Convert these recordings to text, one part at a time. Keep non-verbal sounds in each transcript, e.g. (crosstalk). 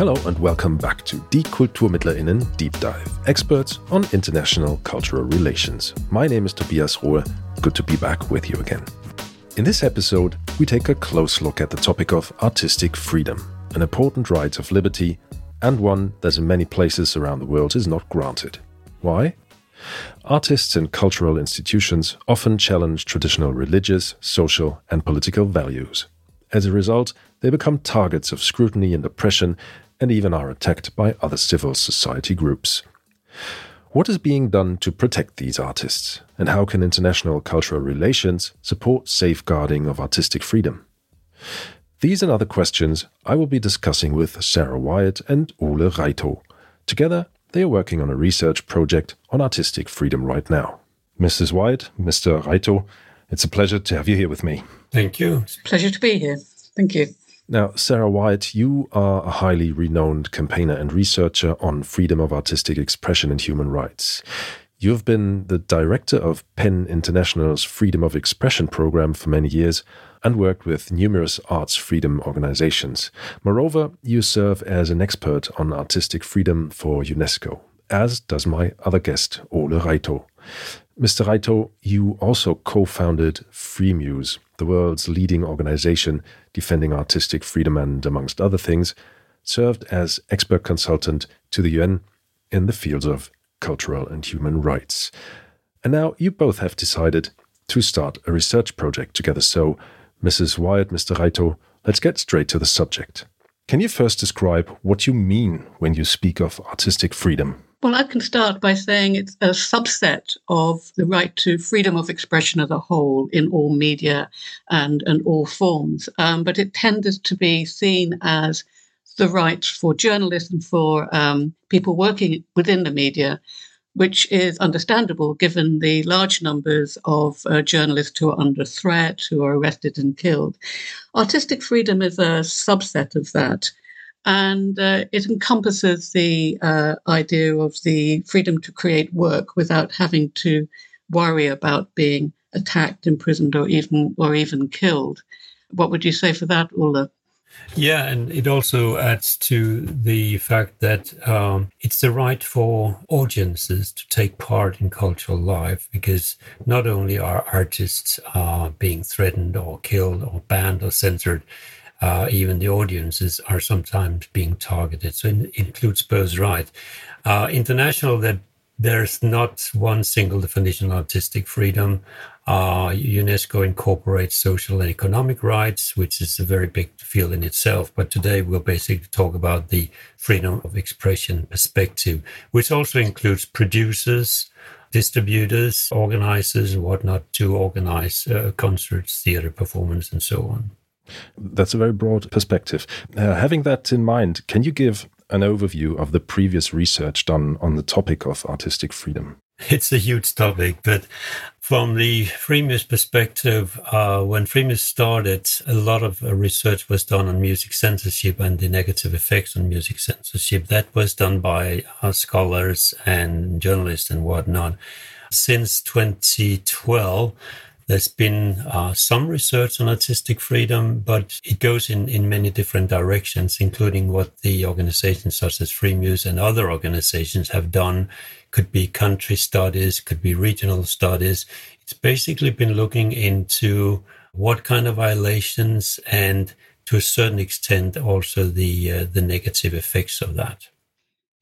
Hello and welcome back to Die KulturmittlerInnen Deep Dive, experts on international cultural relations. My name is Tobias Rohe. Good to be back with you again. In this episode, we take a close look at the topic of artistic freedom, an important right of liberty, and one that in many places around the world is not granted. Why? Artists and cultural institutions often challenge traditional religious, social, and political values. As a result, they become targets of scrutiny and oppression and even are attacked by other civil society groups. What is being done to protect these artists, and how can international cultural relations support safeguarding of artistic freedom? These and other questions I will be discussing with Sara Whyatt and Ole Reitov. Together, they are working on a research project on artistic freedom right now. Mrs. Whyatt, Mr. Reitov, it's a pleasure to have you here with me. Thank you. It's a pleasure to be here. Thank you. Now, Sara Whyatt, you are a highly renowned campaigner and researcher on freedom of artistic expression and human rights. You have been the director of PEN International's Freedom of Expression program for many years and worked with numerous arts freedom organizations. Moreover, you serve as an expert on artistic freedom for UNESCO, as does my other guest, Ole Reitov. Mr. Reitov, you also co founded Freemuse, the world's leading organization defending artistic freedom and, amongst other things, served as expert consultant to the UN in the fields of cultural and human rights. And now you both have decided to start a research project together. So, Mrs. Whyatt, Mr. Reitov, let's get straight to the subject. Can you first describe what you mean when you speak of artistic freedom? Well, I can start by saying it's a subset of the right to freedom of expression as a whole in all media and, and all forms. Um, but it tends to be seen as the right for journalists and for um, people working within the media, which is understandable given the large numbers of uh, journalists who are under threat, who are arrested and killed. Artistic freedom is a subset of that and uh, it encompasses the uh, idea of the freedom to create work without having to worry about being attacked, imprisoned, or even or even killed. What would you say for that, Ole? Yeah, and it also adds to the fact that um, it's the right for audiences to take part in cultural life because not only are artists uh, being threatened or killed or banned or censored, uh, even the audiences are sometimes being targeted. So it includes both right. Uh, international, that there's not one single definition of artistic freedom. Uh, UNESCO incorporates social and economic rights, which is a very big field in itself. But today we'll basically talk about the freedom of expression perspective, which also includes producers, distributors, organizers, and whatnot to organize uh, concerts, theater performance, and so on. That's a very broad perspective. Uh, having that in mind, can you give an overview of the previous research done on the topic of artistic freedom? It's a huge topic, but from the Freemuse perspective, uh, when Freemuse started, a lot of uh, research was done on music censorship and the negative effects on music censorship. That was done by uh, scholars and journalists and whatnot. Since 2012, there's been uh, some research on artistic freedom, but it goes in, in many different directions, including what the organizations such as Freemuse and other organizations have done. Could be country studies, could be regional studies. It's basically been looking into what kind of violations and to a certain extent also the uh, the negative effects of that.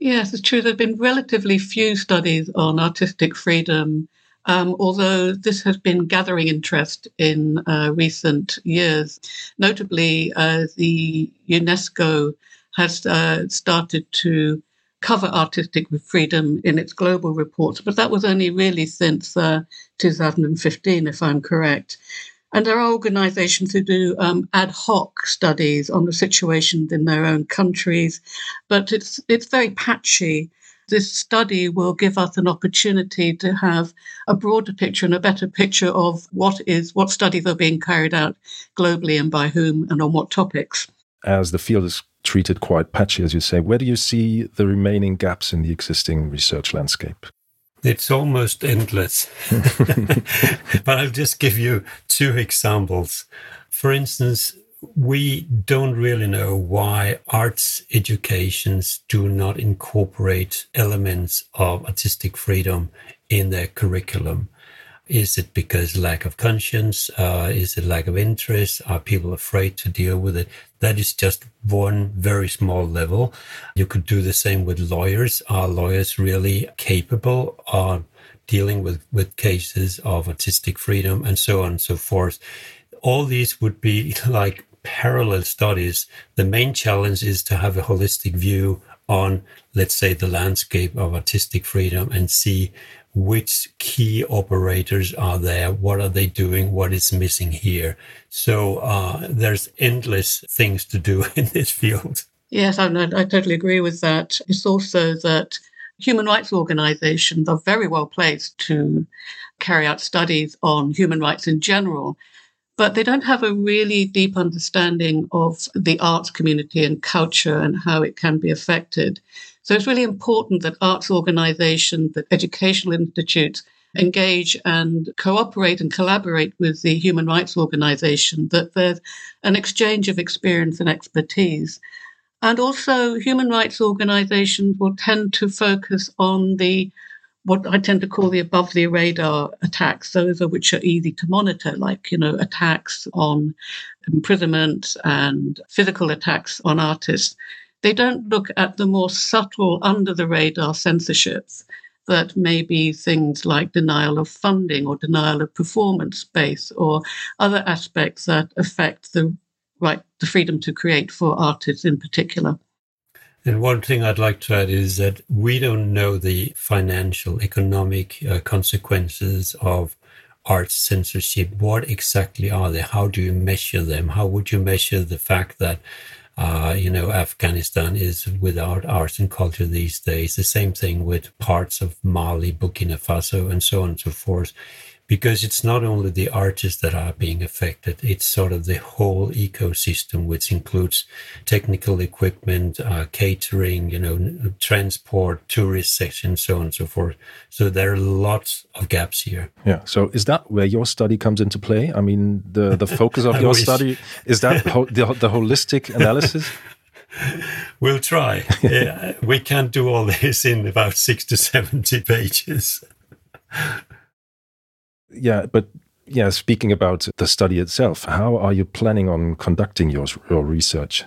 Yes, it's true. There have been relatively few studies on artistic freedom um, although this has been gathering interest in uh, recent years. Notably, uh, the UNESCO has uh, started to cover artistic freedom in its global reports, but that was only really since uh, 2015, if I'm correct. And there are organizations who do um, ad hoc studies on the situations in their own countries, but it's it's very patchy this study will give us an opportunity to have a broader picture and a better picture of what is what studies are being carried out globally and by whom and on what topics. As the field is treated quite patchy, as you say, where do you see the remaining gaps in the existing research landscape? It's almost endless. (laughs) (laughs) but I'll just give you two examples. For instance, we don't really know why arts educations do not incorporate elements of artistic freedom in their curriculum. Is it because lack of conscience? Uh, is it lack of interest? Are people afraid to deal with it? That is just one very small level. You could do the same with lawyers. Are lawyers really capable of dealing with, with cases of artistic freedom and so on and so forth? All these would be (laughs) like parallel studies. The main challenge is to have a holistic view on, let's say, the landscape of artistic freedom and see which key operators are there what are they doing what is missing here. So uh, there's endless things to do (laughs) in this field. Yes I, I totally agree with that. It's also that human rights organizations are very well placed to carry out studies on human rights in general but they don't have a really deep understanding of the arts community and culture and how it can be affected so it's really important that arts organizations, that educational institutes engage and cooperate and collaborate with the human rights organization, that there's an exchange of experience and expertise. And also, human rights organizations will tend to focus on the what I tend to call the above the radar attacks, those are which are easy to monitor, like, you know, attacks on imprisonment and physical attacks on artists. They don't look at the more subtle, under the radar censorships that may be things like denial of funding or denial of performance space or other aspects that affect the right, the freedom to create for artists in particular. And one thing I'd like to add is that we don't know the financial, economic uh, consequences of arts censorship. What exactly are they? How do you measure them? How would you measure the fact that uh, you know, Afghanistan is without arts and culture these days. The same thing with parts of Mali, Burkina Faso, and so on and so forth because it's not only the artists that are being affected, it's sort of the whole ecosystem, which includes technical equipment, uh, catering, you know, transport, tourist section, so on and so forth. So there are lots of gaps here. Yeah. So is that where your study comes into play? I mean, the, the focus of (laughs) your wish. study is that ho- the, the holistic analysis? (laughs) we'll try. (laughs) yeah, we can't do all this in about six to 70 pages yeah, but yeah, speaking about the study itself, how are you planning on conducting your, your research?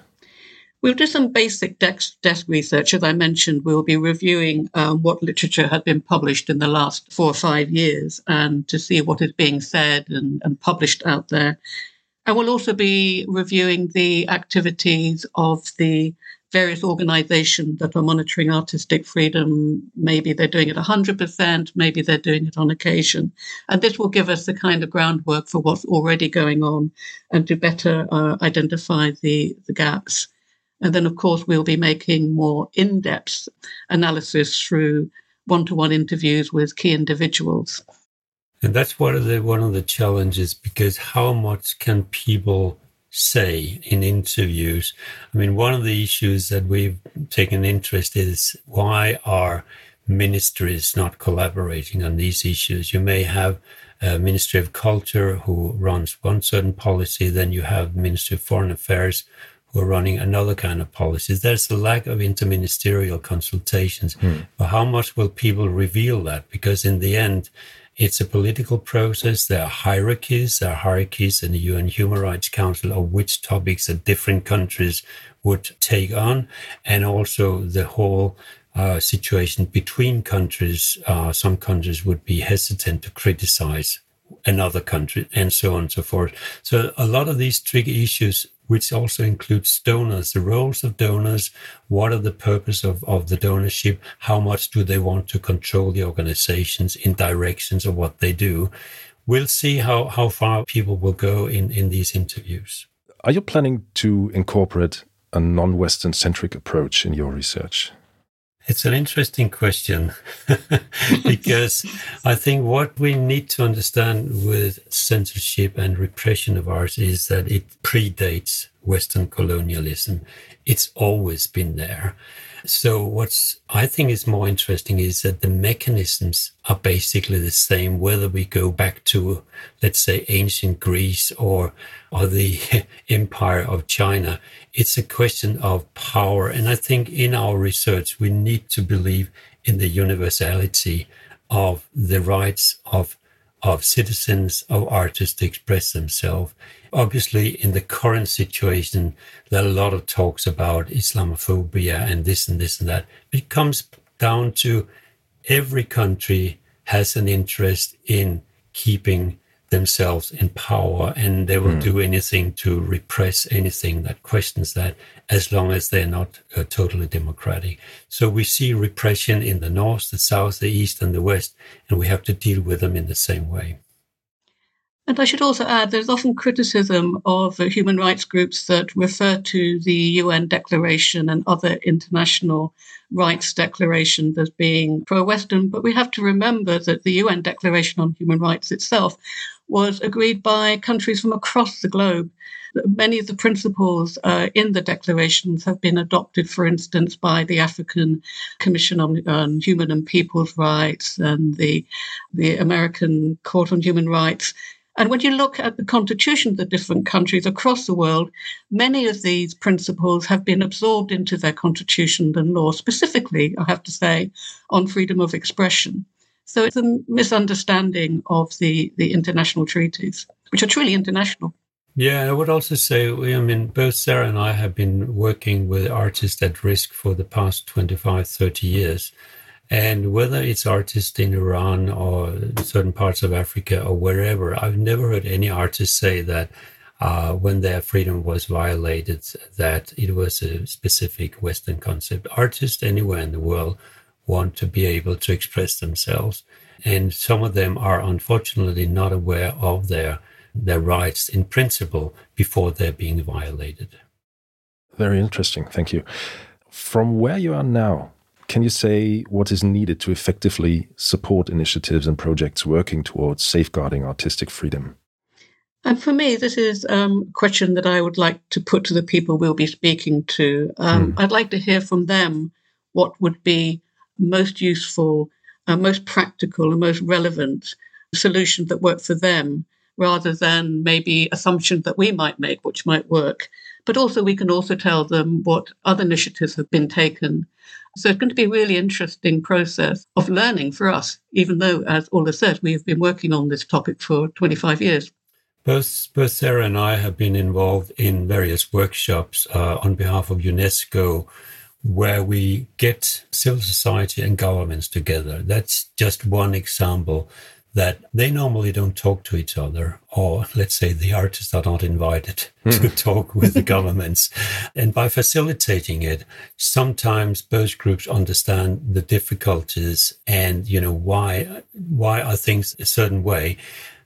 We'll do some basic desk, desk research. As I mentioned, we'll be reviewing um, what literature had been published in the last four or five years and to see what is being said and, and published out there. And we'll also be reviewing the activities of the various organizations that are monitoring artistic freedom. Maybe they're doing it 100%, maybe they're doing it on occasion. And this will give us the kind of groundwork for what's already going on and to better uh, identify the, the gaps. And then, of course, we'll be making more in depth analysis through one to one interviews with key individuals. And that's one of the one of the challenges because how much can people say in interviews. I mean, one of the issues that we've taken interest is why are ministries not collaborating on these issues? You may have a Ministry of Culture who runs one certain policy, then you have Ministry of Foreign Affairs who are running another kind of policies. There's a lack of interministerial consultations. Hmm. But how much will people reveal that? Because in the end, it's a political process. There are hierarchies. There are hierarchies in the UN Human Rights Council of which topics that different countries would take on, and also the whole uh, situation between countries. Uh, some countries would be hesitant to criticize another country, and so on and so forth. So a lot of these tricky issues which also includes donors, the roles of donors, what are the purpose of, of the donorship, how much do they want to control the organizations in directions of what they do. We'll see how, how far people will go in, in these interviews. Are you planning to incorporate a non Western centric approach in your research? It's an interesting question (laughs) because I think what we need to understand with censorship and repression of art is that it predates Western colonialism. It's always been there. So what's I think is more interesting is that the mechanisms are basically the same whether we go back to let's say ancient Greece or or the (laughs) empire of China. It's a question of power. And I think in our research we need to believe in the universality of the rights of of citizens, of artists to express themselves. Obviously, in the current situation, there are a lot of talks about Islamophobia and this and this and that. It comes down to every country has an interest in keeping themselves in power and they will mm. do anything to repress anything that questions that as long as they're not uh, totally democratic. So we see repression in the north, the south, the east, and the west, and we have to deal with them in the same way. And I should also add there's often criticism of uh, human rights groups that refer to the UN Declaration and other international rights declarations as being pro Western. But we have to remember that the UN Declaration on Human Rights itself was agreed by countries from across the globe. Many of the principles uh, in the declarations have been adopted, for instance, by the African Commission on, on Human and People's Rights and the, the American Court on Human Rights. And when you look at the constitutions of the different countries across the world, many of these principles have been absorbed into their constitution and law, specifically, I have to say, on freedom of expression. So it's a misunderstanding of the, the international treaties, which are truly international. Yeah, I would also say, I mean, both Sara and I have been working with artists at risk for the past 25, 30 years. And whether it's artists in Iran or certain parts of Africa or wherever, I've never heard any artist say that uh, when their freedom was violated, that it was a specific Western concept. Artists anywhere in the world want to be able to express themselves. And some of them are unfortunately not aware of their, their rights in principle before they're being violated. Very interesting. Thank you. From where you are now, can you say what is needed to effectively support initiatives and projects working towards safeguarding artistic freedom? And for me, this is um, a question that I would like to put to the people we'll be speaking to. Um, hmm. I'd like to hear from them what would be most useful, uh, most practical, and most relevant solutions that work for them, rather than maybe assumptions that we might make, which might work. But also, we can also tell them what other initiatives have been taken. So it's going to be a really interesting process of learning for us, even though, as Ole said, we have been working on this topic for 25 years. Both, both Sara and I have been involved in various workshops uh, on behalf of UNESCO where we get civil society and governments together. That's just one example that they normally don't talk to each other, or let's say the artists are not invited mm. (laughs) to talk with the (laughs) governments. And by facilitating it, sometimes both groups understand the difficulties and, you know, why, why are things a certain way.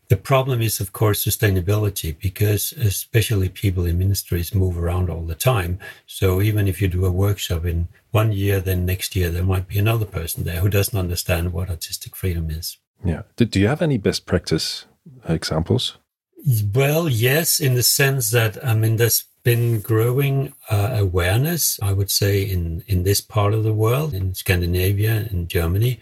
The problem is, of course, sustainability, because especially people in ministries move around all the time. So even if you do a workshop in one year, then next year there might be another person there who doesn't understand what artistic freedom is. Yeah. Do you have any best practice examples? Well, yes, in the sense that, I mean, there's been growing uh, awareness, I would say, in, in this part of the world, in Scandinavia and Germany,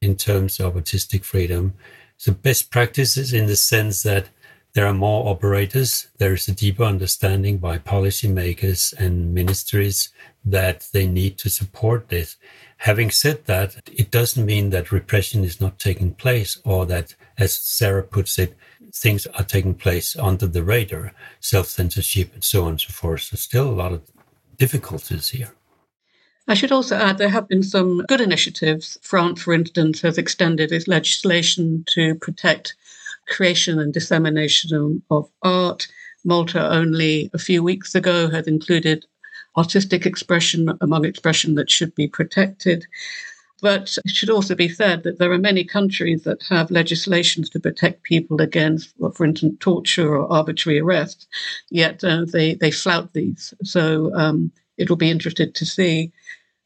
in terms of artistic freedom. So best practices in the sense that there are more operators. There is a deeper understanding by policymakers and ministries that they need to support this. Having said that, it doesn't mean that repression is not taking place or that, as Sara puts it, things are taking place under the radar, self censorship and so on and so forth. So, still a lot of difficulties here. I should also add there have been some good initiatives. France, for instance, has extended its legislation to protect creation and dissemination of art. Malta only a few weeks ago had included artistic expression among expression that should be protected. But it should also be said that there are many countries that have legislations to protect people against, well, for instance, torture or arbitrary arrest, yet uh, they, they flout these. So um, it will be interesting to see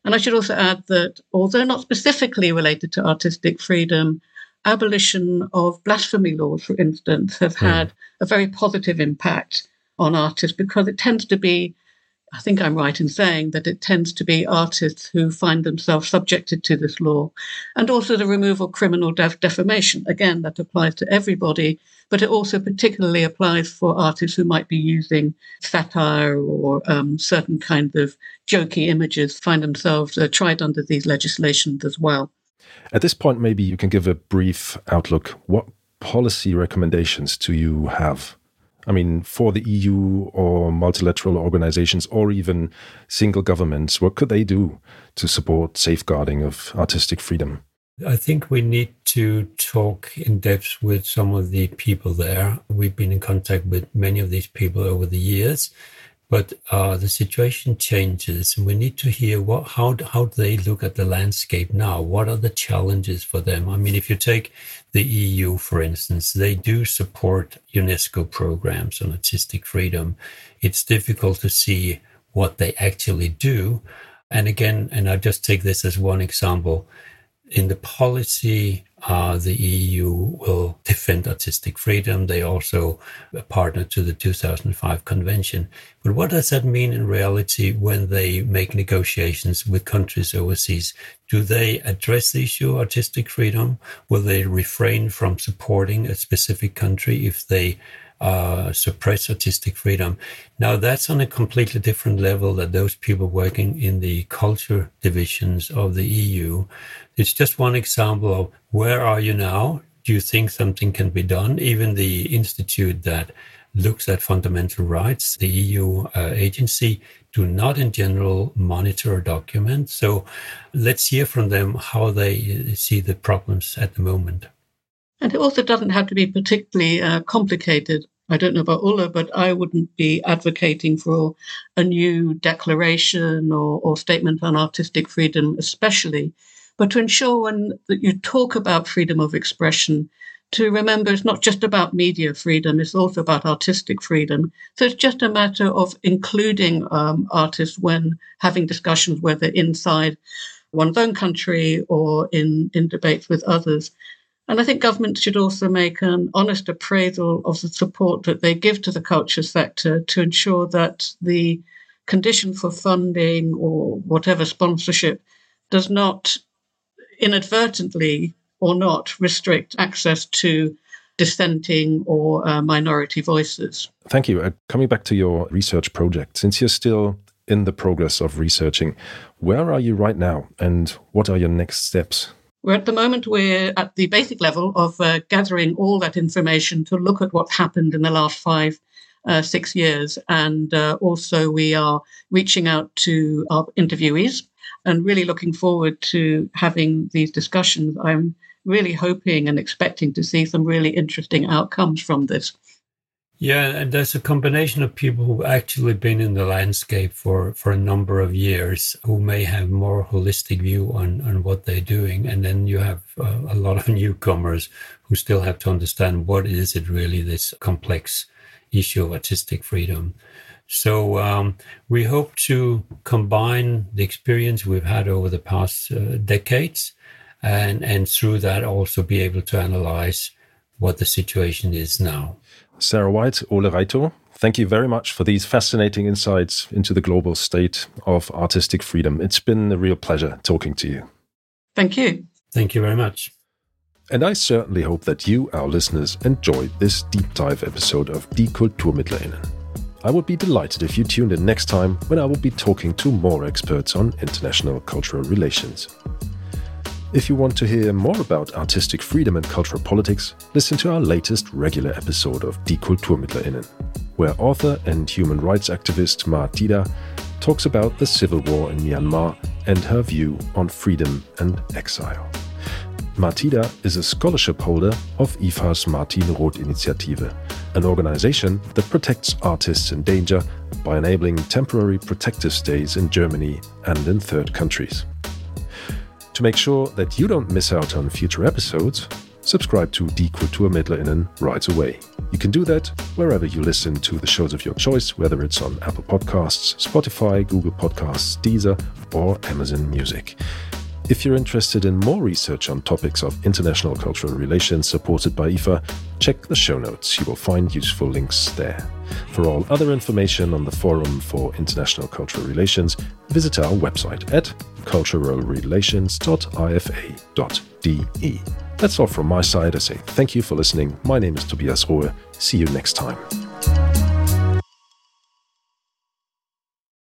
and I should also add that although not specifically related to artistic freedom, abolition of blasphemy laws, for instance, have mm. had a very positive impact on artists because it tends to be I think I'm right in saying that it tends to be artists who find themselves subjected to this law. And also the removal of criminal def- defamation. Again, that applies to everybody, but it also particularly applies for artists who might be using satire or um, certain kind of jokey images, find themselves uh, tried under these legislations as well. At this point, maybe you can give a brief outlook. What policy recommendations do you have? I mean, for the EU or multilateral organizations or even single governments, what could they do to support safeguarding of artistic freedom? I think we need to talk in depth with some of the people there. We've been in contact with many of these people over the years. But uh, the situation changes, and we need to hear what how how do they look at the landscape now? What are the challenges for them? I mean, if you take the EU, for instance, they do support UNESCO programs on artistic freedom. It's difficult to see what they actually do. And again, and I just take this as one example in the policy, uh, the EU will defend artistic freedom. They also partner to the 2005 convention. But what does that mean in reality when they make negotiations with countries overseas? Do they address the issue of artistic freedom? Will they refrain from supporting a specific country if they uh, suppress artistic freedom. Now, that's on a completely different level that those people working in the culture divisions of the EU. It's just one example of where are you now? Do you think something can be done? Even the institute that looks at fundamental rights, the EU uh, agency, do not in general monitor or document. So let's hear from them how they see the problems at the moment. And it also doesn't have to be particularly uh, complicated. I don't know about Ole, but I wouldn't be advocating for a new declaration or, or statement on artistic freedom, especially. But to ensure when that you talk about freedom of expression, to remember it's not just about media freedom, it's also about artistic freedom. So it's just a matter of including um, artists when having discussions, whether inside one's own country or in, in debates with others. And I think governments should also make an honest appraisal of the support that they give to the culture sector to ensure that the condition for funding or whatever sponsorship does not inadvertently or not restrict access to dissenting or uh, minority voices. Thank you. Uh, coming back to your research project, since you're still in the progress of researching, where are you right now and what are your next steps? We're at the moment, we're at the basic level of uh, gathering all that information to look at what's happened in the last five, uh, six years. And uh, also, we are reaching out to our interviewees and really looking forward to having these discussions. I'm really hoping and expecting to see some really interesting outcomes from this. Yeah, and there's a combination of people who've actually been in the landscape for, for a number of years who may have more holistic view on, on what they're doing. And then you have uh, a lot of (laughs) newcomers who still have to understand what is it really this complex issue of artistic freedom. So um, we hope to combine the experience we've had over the past uh, decades and, and through that also be able to analyze what the situation is now. Sara Whyatt, Ole Reitov, thank you very much for these fascinating insights into the global state of artistic freedom. It's been a real pleasure talking to you. Thank you. Thank you very much. And I certainly hope that you, our listeners, enjoyed this deep dive episode of Die KulturmittlerInnen. I would be delighted if you tuned in next time when I will be talking to more experts on international cultural relations. If you want to hear more about artistic freedom and cultural politics, listen to our latest regular episode of Die KulturmittlerInnen, where author and human rights activist Ma Thida talks about the civil war in Myanmar and her view on freedom and exile. Ma Thida is a scholarship holder of IFA's Martin Roth Initiative, an organization that protects artists in danger by enabling temporary protective stays in Germany and in third countries. To make sure that you don't miss out on future episodes, subscribe to Die KulturmittlerInnen right away. You can do that wherever you listen to the shows of your choice, whether it's on Apple Podcasts, Spotify, Google Podcasts, Deezer, or Amazon Music. If you're interested in more research on topics of international cultural relations supported by IFA, check the show notes. You will find useful links there. For all other information on the Forum for International Cultural Relations, visit our website at culturalrelations.ifa.de. That's all from my side. I say thank you for listening. My name is Tobias Rohe. See you next time.